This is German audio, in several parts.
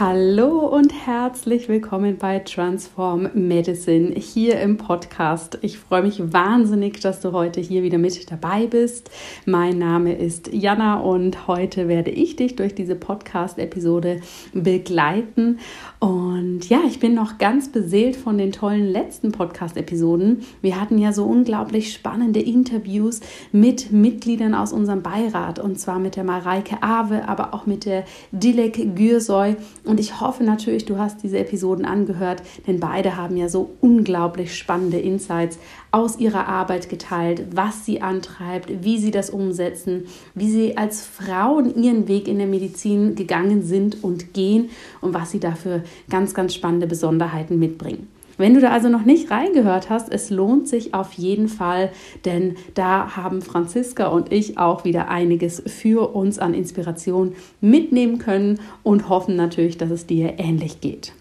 Hallo und herzlich willkommen bei Transform Medicine hier im Podcast. Ich freue mich wahnsinnig, dass du heute hier wieder mit dabei bist. Mein Name ist Jana und heute werde ich dich durch diese Podcast-Episode begleiten. Und ja, ich bin noch ganz beseelt von den tollen letzten Podcast-Episoden. Wir hatten ja so unglaublich spannende Interviews mit Mitgliedern aus unserem Beirat und zwar mit der Mareike Awe, aber auch mit der Dilek Gürsoy und ich hoffe natürlich, du hast diese Episoden angehört, denn beide haben ja so unglaublich spannende Insights aus ihrer Arbeit geteilt, was sie antreibt, wie sie das umsetzen, wie sie als Frauen ihren Weg in der Medizin gegangen sind und gehen und was sie dafür ganz, ganz spannende Besonderheiten mitbringen. Wenn du da also noch nicht reingehört hast, es lohnt sich auf jeden Fall, denn da haben Franziska und ich auch wieder einiges für uns an Inspiration mitnehmen können und hoffen natürlich, dass es dir ähnlich geht.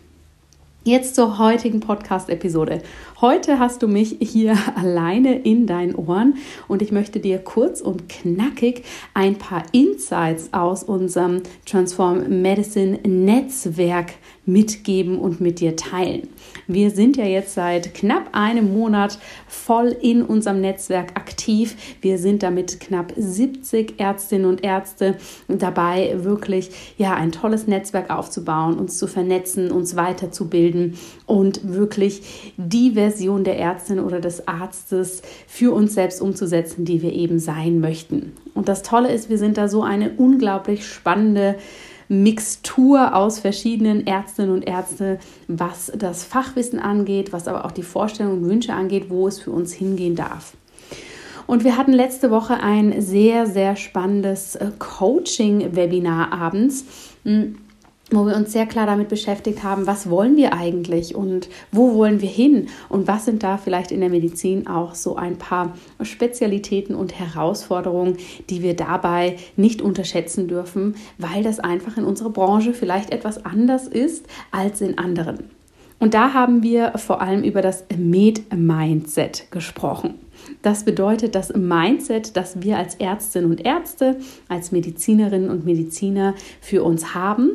Jetzt zur heutigen Podcast-Episode. Heute hast du mich hier alleine in deinen Ohren und ich möchte dir kurz und knackig ein paar Insights aus unserem Transform Medicine Netzwerk mitgeben und mit dir teilen. Wir sind ja jetzt seit knapp einem Monat voll in unserem Netzwerk aktiv. Wir sind damit knapp 70 Ärztinnen und Ärzte dabei, wirklich ja ein tolles Netzwerk aufzubauen, uns zu vernetzen, uns weiterzubilden und wirklich die Version der Ärztin oder des Arztes für uns selbst umzusetzen, die wir eben sein möchten. Und das Tolle ist, wir sind da so eine unglaublich spannende Mixtur aus verschiedenen Ärztinnen und Ärzten, was das Fachwissen angeht, was aber auch die Vorstellungen und Wünsche angeht, wo es für uns hingehen darf. Und wir hatten letzte Woche ein sehr, sehr spannendes äh, Coaching-Webinar abends hm, wo wir uns sehr klar damit beschäftigt haben, was wollen wir eigentlich und wo wollen wir hin und was sind da vielleicht in der Medizin auch so ein paar Spezialitäten und Herausforderungen, die wir dabei nicht unterschätzen dürfen, weil das einfach in unserer Branche vielleicht etwas anders ist als in anderen. Und da haben wir vor allem über das Med-Mindset gesprochen. Das bedeutet das Mindset, das wir als Ärztinnen und Ärzte, als Medizinerinnen und Mediziner für uns haben,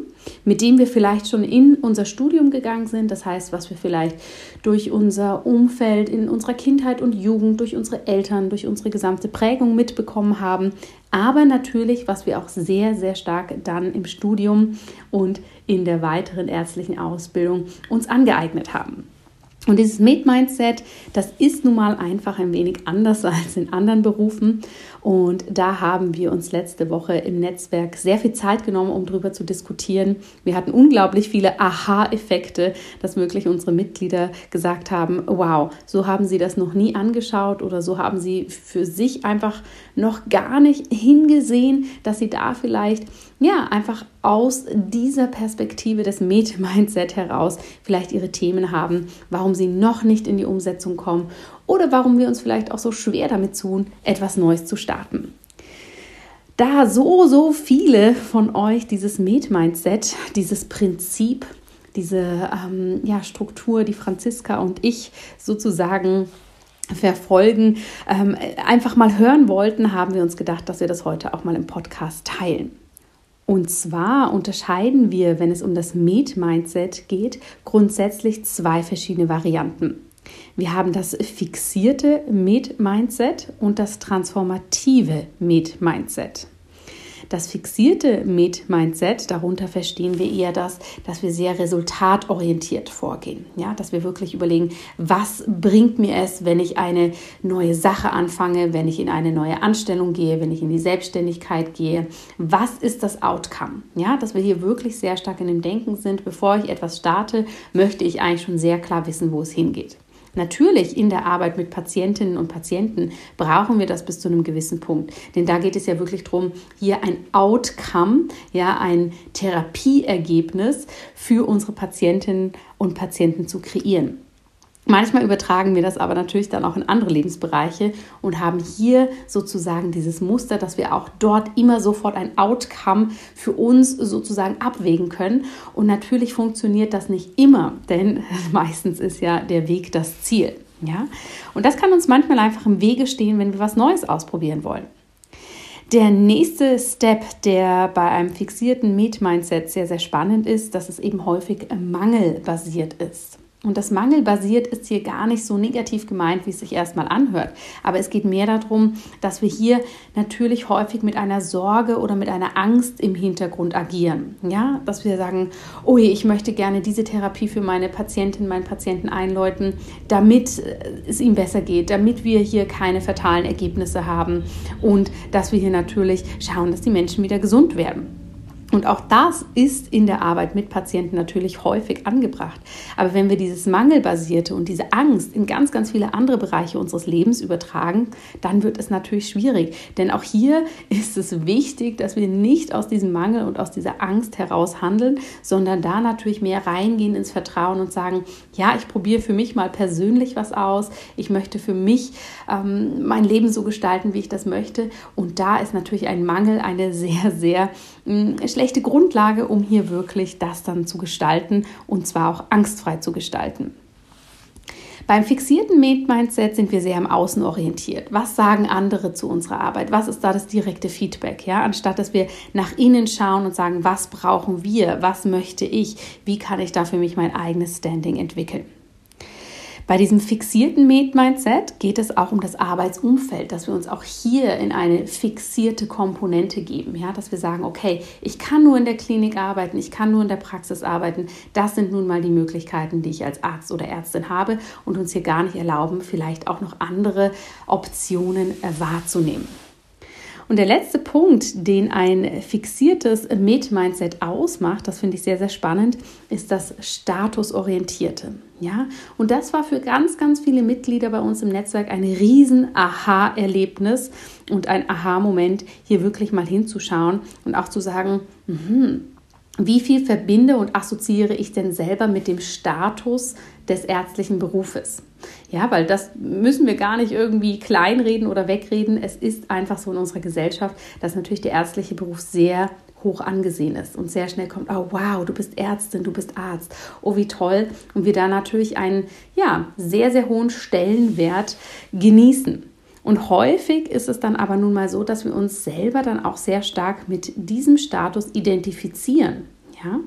mit dem wir vielleicht schon in unser Studium gegangen sind. Das heißt, was wir vielleicht durch unser Umfeld in unserer Kindheit und Jugend, durch unsere Eltern, durch unsere gesamte Prägung mitbekommen haben. Aber natürlich, was wir auch sehr, sehr stark dann im Studium und in der weiteren ärztlichen Ausbildung uns angeeignet haben. Und dieses Med-Mindset, das ist nun mal einfach ein wenig anders als in anderen Berufen. Und da haben wir uns letzte Woche im Netzwerk sehr viel Zeit genommen, um darüber zu diskutieren. Wir hatten unglaublich viele Aha-Effekte, dass wirklich unsere Mitglieder gesagt haben, wow, so haben sie das noch nie angeschaut oder so haben sie für sich einfach noch gar nicht hingesehen, dass sie da vielleicht ja einfach aus dieser Perspektive des Meta-Mindset heraus vielleicht ihre Themen haben, warum sie noch nicht in die Umsetzung kommen oder warum wir uns vielleicht auch so schwer damit tun, etwas Neues zu starten. Da so, so viele von euch dieses Med-Mindset, dieses Prinzip, diese ähm, ja, Struktur, die Franziska und ich sozusagen verfolgen, ähm, einfach mal hören wollten, haben wir uns gedacht, dass wir das heute auch mal im Podcast teilen. Und zwar unterscheiden wir, wenn es um das Med-Mindset geht, grundsätzlich zwei verschiedene Varianten. Wir haben das fixierte Med-Mindset und das transformative Med-Mindset. Das fixierte Med-Mindset, darunter verstehen wir eher das, dass wir sehr resultatorientiert vorgehen. Ja, dass wir wirklich überlegen, was bringt mir es, wenn ich eine neue Sache anfange, wenn ich in eine neue Anstellung gehe, wenn ich in die Selbstständigkeit gehe. Was ist das Outcome? Ja, dass wir hier wirklich sehr stark in dem Denken sind, bevor ich etwas starte, möchte ich eigentlich schon sehr klar wissen, wo es hingeht. Natürlich in der Arbeit mit Patientinnen und Patienten brauchen wir das bis zu einem gewissen Punkt. Denn da geht es ja wirklich darum, hier ein Outcome, ja, ein Therapieergebnis für unsere Patientinnen und Patienten zu kreieren. Manchmal übertragen wir das aber natürlich dann auch in andere Lebensbereiche und haben hier sozusagen dieses Muster, dass wir auch dort immer sofort ein Outcome für uns sozusagen abwägen können. Und natürlich funktioniert das nicht immer, denn meistens ist ja der Weg das Ziel. Ja? Und das kann uns manchmal einfach im Wege stehen, wenn wir was Neues ausprobieren wollen. Der nächste Step, der bei einem fixierten Meet-Mindset sehr, sehr spannend ist, dass es eben häufig mangelbasiert ist. Und das Mangelbasiert ist hier gar nicht so negativ gemeint, wie es sich erstmal anhört. Aber es geht mehr darum, dass wir hier natürlich häufig mit einer Sorge oder mit einer Angst im Hintergrund agieren. Ja, dass wir sagen, oh ich möchte gerne diese Therapie für meine Patientin, meinen Patienten einläuten, damit es ihm besser geht, damit wir hier keine fatalen Ergebnisse haben und dass wir hier natürlich schauen, dass die Menschen wieder gesund werden. Und auch das ist in der Arbeit mit Patienten natürlich häufig angebracht. Aber wenn wir dieses Mangelbasierte und diese Angst in ganz, ganz viele andere Bereiche unseres Lebens übertragen, dann wird es natürlich schwierig. Denn auch hier ist es wichtig, dass wir nicht aus diesem Mangel und aus dieser Angst heraus handeln, sondern da natürlich mehr reingehen ins Vertrauen und sagen, ja, ich probiere für mich mal persönlich was aus. Ich möchte für mich ähm, mein Leben so gestalten, wie ich das möchte. Und da ist natürlich ein Mangel eine sehr, sehr schlechte Grundlage, um hier wirklich das dann zu gestalten und zwar auch angstfrei zu gestalten. Beim fixierten Mindset sind wir sehr im Außen orientiert. Was sagen andere zu unserer Arbeit? Was ist da das direkte Feedback? Ja, anstatt dass wir nach innen schauen und sagen, was brauchen wir? Was möchte ich? Wie kann ich da für mich mein eigenes Standing entwickeln? Bei diesem fixierten Mindset geht es auch um das Arbeitsumfeld, dass wir uns auch hier in eine fixierte Komponente geben, ja, dass wir sagen, okay, ich kann nur in der Klinik arbeiten, ich kann nur in der Praxis arbeiten. Das sind nun mal die Möglichkeiten, die ich als Arzt oder Ärztin habe und uns hier gar nicht erlauben, vielleicht auch noch andere Optionen wahrzunehmen. Und der letzte Punkt, den ein fixiertes Med-Mindset ausmacht, das finde ich sehr, sehr spannend, ist das Statusorientierte. Ja, und das war für ganz, ganz viele Mitglieder bei uns im Netzwerk ein riesen Aha-Erlebnis und ein Aha-Moment, hier wirklich mal hinzuschauen und auch zu sagen, mh, wie viel verbinde und assoziiere ich denn selber mit dem Status des ärztlichen Berufes? Ja, weil das müssen wir gar nicht irgendwie kleinreden oder wegreden. Es ist einfach so in unserer Gesellschaft, dass natürlich der ärztliche Beruf sehr hoch angesehen ist und sehr schnell kommt, oh wow, du bist Ärztin, du bist Arzt, oh wie toll und wir da natürlich einen ja, sehr, sehr hohen Stellenwert genießen. Und häufig ist es dann aber nun mal so, dass wir uns selber dann auch sehr stark mit diesem Status identifizieren. Ja?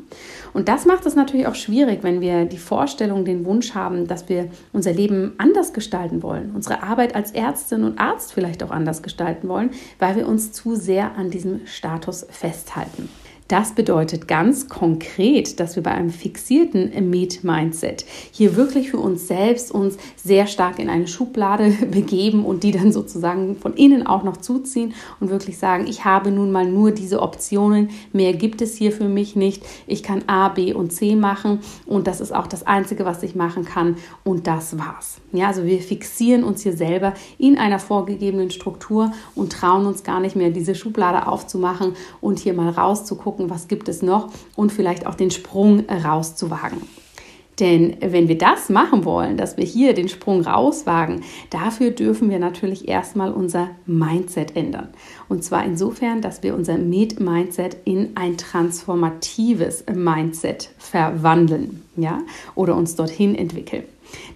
Und das macht es natürlich auch schwierig, wenn wir die Vorstellung, den Wunsch haben, dass wir unser Leben anders gestalten wollen, unsere Arbeit als Ärztin und Arzt vielleicht auch anders gestalten wollen, weil wir uns zu sehr an diesem Status festhalten. Das bedeutet ganz konkret, dass wir bei einem fixierten Meet-Mindset hier wirklich für uns selbst uns sehr stark in eine Schublade begeben und die dann sozusagen von innen auch noch zuziehen und wirklich sagen, ich habe nun mal nur diese Optionen, mehr gibt es hier für mich nicht. Ich kann A, B und C machen und das ist auch das Einzige, was ich machen kann und das war's. Ja, also wir fixieren uns hier selber in einer vorgegebenen Struktur und trauen uns gar nicht mehr, diese Schublade aufzumachen und hier mal rauszugucken gucken, was gibt es noch und vielleicht auch den Sprung rauszuwagen. Denn wenn wir das machen wollen, dass wir hier den Sprung rauswagen, dafür dürfen wir natürlich erstmal unser Mindset ändern. Und zwar insofern, dass wir unser Med-Mindset in ein transformatives Mindset verwandeln, ja, oder uns dorthin entwickeln.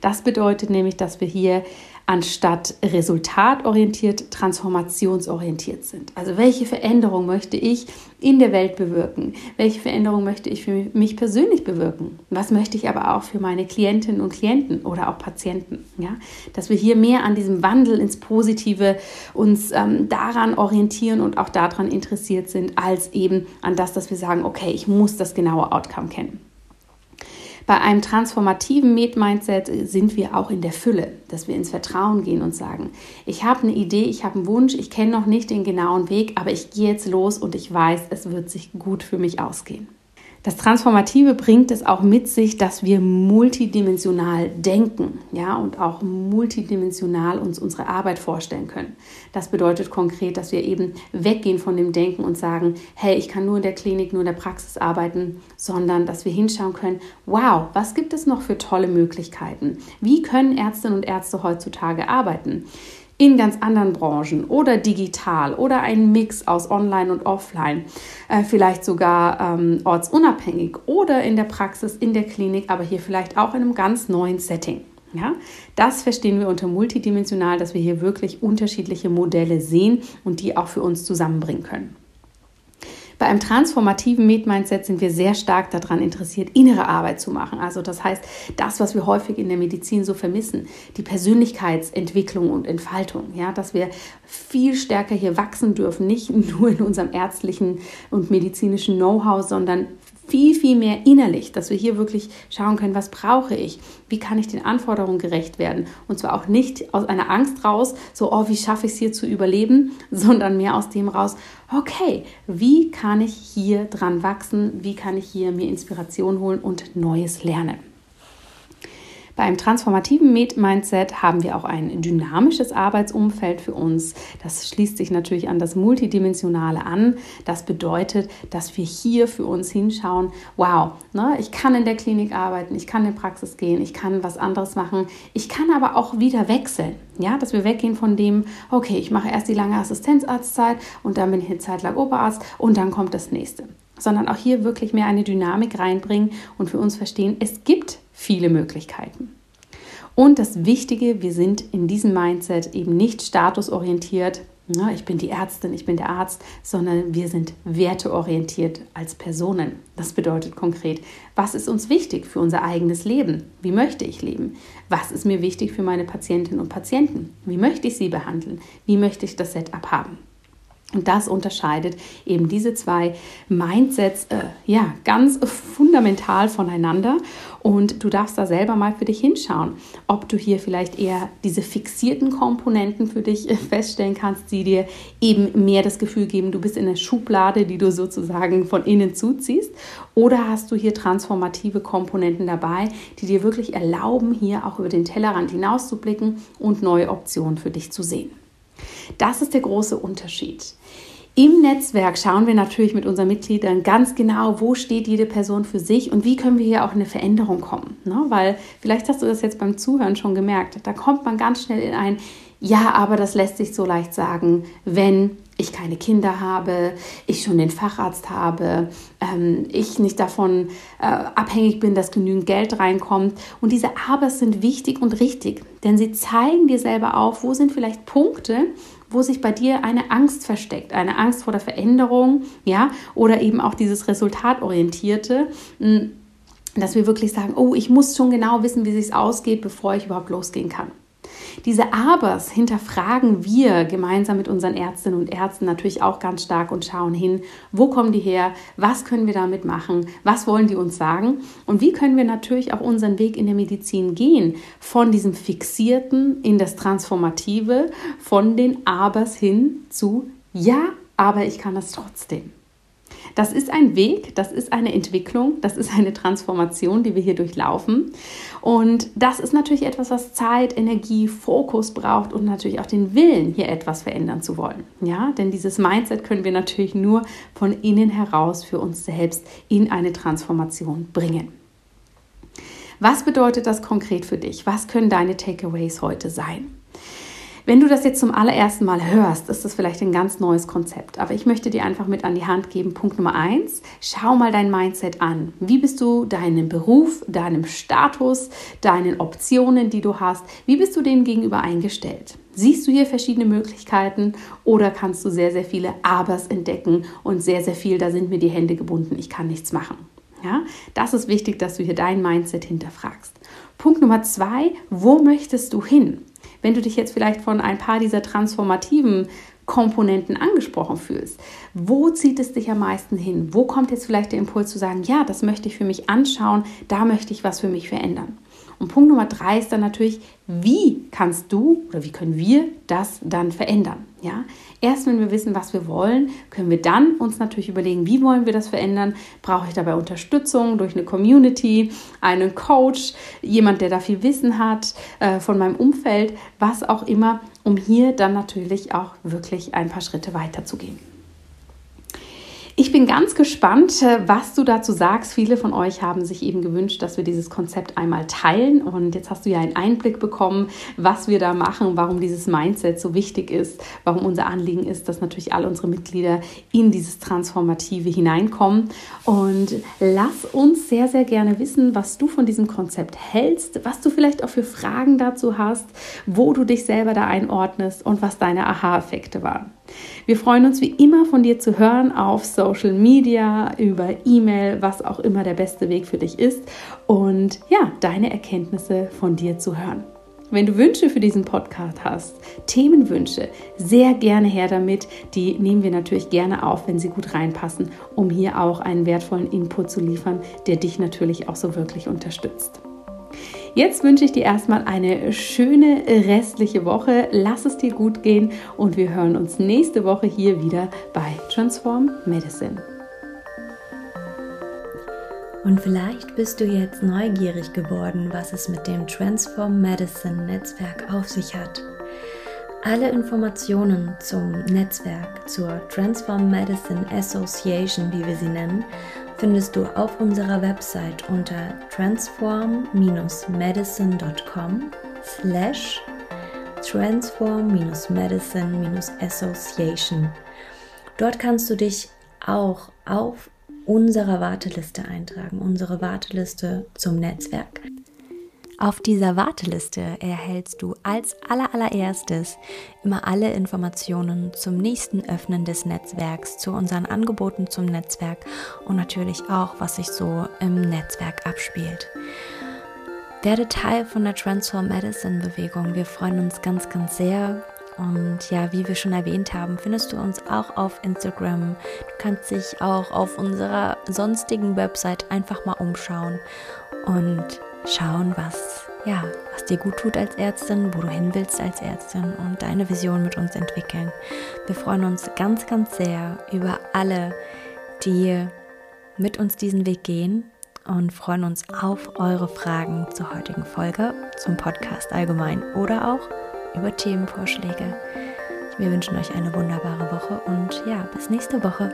Das bedeutet nämlich, dass wir hier anstatt resultatorientiert, transformationsorientiert sind. Also welche Veränderung möchte ich in der Welt bewirken? Welche Veränderung möchte ich für mich persönlich bewirken? Was möchte ich aber auch für meine Klientinnen und Klienten oder auch Patienten? Ja, dass wir hier mehr an diesem Wandel ins Positive uns ähm, daran orientieren und auch daran interessiert sind, als eben an das, dass wir sagen, okay, ich muss das genaue Outcome kennen. Bei einem transformativen Med-Mindset sind wir auch in der Fülle, dass wir ins Vertrauen gehen und sagen, ich habe eine Idee, ich habe einen Wunsch, ich kenne noch nicht den genauen Weg, aber ich gehe jetzt los und ich weiß, es wird sich gut für mich ausgehen. Das Transformative bringt es auch mit sich, dass wir multidimensional denken, ja, und auch multidimensional uns unsere Arbeit vorstellen können. Das bedeutet konkret, dass wir eben weggehen von dem Denken und sagen, hey, ich kann nur in der Klinik, nur in der Praxis arbeiten, sondern dass wir hinschauen können, wow, was gibt es noch für tolle Möglichkeiten? Wie können Ärztinnen und Ärzte heutzutage arbeiten? In ganz anderen Branchen oder digital oder ein Mix aus Online und Offline, äh, vielleicht sogar ähm, ortsunabhängig oder in der Praxis, in der Klinik, aber hier vielleicht auch in einem ganz neuen Setting. Ja, das verstehen wir unter multidimensional, dass wir hier wirklich unterschiedliche Modelle sehen und die auch für uns zusammenbringen können. Bei einem transformativen Med-Mindset sind wir sehr stark daran interessiert, innere Arbeit zu machen. Also das heißt, das, was wir häufig in der Medizin so vermissen, die Persönlichkeitsentwicklung und Entfaltung, ja, dass wir viel stärker hier wachsen dürfen, nicht nur in unserem ärztlichen und medizinischen Know-how, sondern viel, viel mehr innerlich, dass wir hier wirklich schauen können, was brauche ich, wie kann ich den Anforderungen gerecht werden. Und zwar auch nicht aus einer Angst raus, so, oh, wie schaffe ich es hier zu überleben, sondern mehr aus dem raus, okay, wie kann ich hier dran wachsen, wie kann ich hier mir Inspiration holen und Neues lernen. Bei einem transformativen Mindset haben wir auch ein dynamisches Arbeitsumfeld für uns. Das schließt sich natürlich an das Multidimensionale an. Das bedeutet, dass wir hier für uns hinschauen, wow, ne, ich kann in der Klinik arbeiten, ich kann in die Praxis gehen, ich kann was anderes machen, ich kann aber auch wieder wechseln. Ja, dass wir weggehen von dem, okay, ich mache erst die lange Assistenzarztzeit und dann bin ich eine Zeit lang Oberarzt und dann kommt das nächste sondern auch hier wirklich mehr eine Dynamik reinbringen und für uns verstehen, es gibt viele Möglichkeiten. Und das Wichtige, wir sind in diesem Mindset eben nicht statusorientiert, na, ich bin die Ärztin, ich bin der Arzt, sondern wir sind werteorientiert als Personen. Das bedeutet konkret, was ist uns wichtig für unser eigenes Leben? Wie möchte ich leben? Was ist mir wichtig für meine Patientinnen und Patienten? Wie möchte ich sie behandeln? Wie möchte ich das Setup haben? Und das unterscheidet eben diese zwei Mindsets äh, ja ganz fundamental voneinander. Und du darfst da selber mal für dich hinschauen, ob du hier vielleicht eher diese fixierten Komponenten für dich äh, feststellen kannst, die dir eben mehr das Gefühl geben, du bist in der Schublade, die du sozusagen von innen zuziehst. Oder hast du hier transformative Komponenten dabei, die dir wirklich erlauben, hier auch über den Tellerrand hinauszublicken und neue Optionen für dich zu sehen. Das ist der große Unterschied. Im Netzwerk schauen wir natürlich mit unseren Mitgliedern ganz genau, wo steht jede Person für sich und wie können wir hier auch in eine Veränderung kommen. Ne? Weil vielleicht hast du das jetzt beim Zuhören schon gemerkt, da kommt man ganz schnell in ein, ja, aber das lässt sich so leicht sagen, wenn ich keine Kinder habe, ich schon den Facharzt habe, ähm, ich nicht davon äh, abhängig bin, dass genügend Geld reinkommt. Und diese Abers sind wichtig und richtig, denn sie zeigen dir selber auf, wo sind vielleicht Punkte, wo sich bei dir eine Angst versteckt, eine Angst vor der Veränderung, ja, oder eben auch dieses Resultatorientierte hm, dass wir wirklich sagen, oh, ich muss schon genau wissen, wie es ausgeht, bevor ich überhaupt losgehen kann. Diese Abers hinterfragen wir gemeinsam mit unseren Ärztinnen und Ärzten natürlich auch ganz stark und schauen hin, wo kommen die her, was können wir damit machen, was wollen die uns sagen und wie können wir natürlich auch unseren Weg in der Medizin gehen, von diesem Fixierten in das Transformative, von den Abers hin zu Ja, aber ich kann das trotzdem. Das ist ein Weg, das ist eine Entwicklung, das ist eine Transformation, die wir hier durchlaufen. Und das ist natürlich etwas, was Zeit, Energie, Fokus braucht und natürlich auch den Willen, hier etwas verändern zu wollen. Ja, denn dieses Mindset können wir natürlich nur von innen heraus für uns selbst in eine Transformation bringen. Was bedeutet das konkret für dich? Was können deine Takeaways heute sein? Wenn du das jetzt zum allerersten Mal hörst, ist das vielleicht ein ganz neues Konzept. Aber ich möchte dir einfach mit an die Hand geben. Punkt Nummer eins: Schau mal dein Mindset an. Wie bist du deinem Beruf, deinem Status, deinen Optionen, die du hast, wie bist du denen gegenüber eingestellt? Siehst du hier verschiedene Möglichkeiten oder kannst du sehr, sehr viele Abers entdecken und sehr, sehr viel, da sind mir die Hände gebunden, ich kann nichts machen. Ja, das ist wichtig, dass du hier dein Mindset hinterfragst. Punkt Nummer zwei, wo möchtest du hin? Wenn du dich jetzt vielleicht von ein paar dieser transformativen Komponenten angesprochen fühlst. Wo zieht es dich am meisten hin? Wo kommt jetzt vielleicht der Impuls zu sagen, ja, das möchte ich für mich anschauen, da möchte ich was für mich verändern? Und Punkt Nummer drei ist dann natürlich, wie kannst du oder wie können wir das dann verändern? Ja, erst wenn wir wissen, was wir wollen, können wir dann uns natürlich überlegen, wie wollen wir das verändern? Brauche ich dabei Unterstützung durch eine Community, einen Coach, jemand, der da viel Wissen hat, äh, von meinem Umfeld, was auch immer, um hier dann natürlich auch wirklich ein paar Schritte weiterzugehen. Ich bin ganz gespannt, äh, was du dazu sagst. Viele von euch haben sich eben gewünscht, dass wir dieses Konzept einmal teilen. Und jetzt hast du ja einen Einblick bekommen, was wir da machen, warum dieses Mindset so wichtig ist, warum unser Anliegen ist, dass natürlich alle unsere Mitglieder in dieses Transformative hineinkommen. Und lass uns sehr, sehr gerne wissen, was du von diesem Konzept hältst, was du vielleicht auch für Fragen dazu hast, wo du dich selber da einordnest und was deine Aha-Effekte waren. Wir freuen uns wie immer von dir zu hören auf Social Media, über E-Mail, was auch immer der beste Weg für dich ist und ja, deine Erkenntnisse von dir zu hören. Wenn du Wünsche für diesen Podcast hast, Themenwünsche, sehr gerne her damit. Die nehmen wir natürlich gerne auf, wenn sie gut reinpassen, um hier auch einen wertvollen Input zu liefern, der dich natürlich auch so wirklich unterstützt. Jetzt wünsche ich dir erstmal eine schöne restliche Woche. Lass es dir gut gehen und wir hören uns nächste Woche hier wieder bei Transform Medicine. Und vielleicht bist du jetzt neugierig geworden, was es mit dem Transform Medicine Netzwerk auf sich hat. Alle Informationen zum Netzwerk, zur Transform Medicine Association, wie wir sie nennen, findest du auf unserer Website unter transform-medicine.com slash transform-medicine-association. Dort kannst du dich auch auf unserer Warteliste eintragen, unsere Warteliste zum Netzwerk. Auf dieser Warteliste erhältst du als allerallererstes immer alle Informationen zum nächsten Öffnen des Netzwerks, zu unseren Angeboten zum Netzwerk und natürlich auch, was sich so im Netzwerk abspielt. Werde Teil von der Transform Medicine Bewegung. Wir freuen uns ganz, ganz sehr. Und ja, wie wir schon erwähnt haben, findest du uns auch auf Instagram. Du kannst dich auch auf unserer sonstigen Website einfach mal umschauen und schauen, was, ja, was dir gut tut als Ärztin, wo du hin willst als Ärztin und deine Vision mit uns entwickeln. Wir freuen uns ganz, ganz sehr über alle, die mit uns diesen Weg gehen und freuen uns auf eure Fragen zur heutigen Folge, zum Podcast allgemein oder auch über Themenvorschläge. Wir wünschen euch eine wunderbare Woche und ja, bis nächste Woche.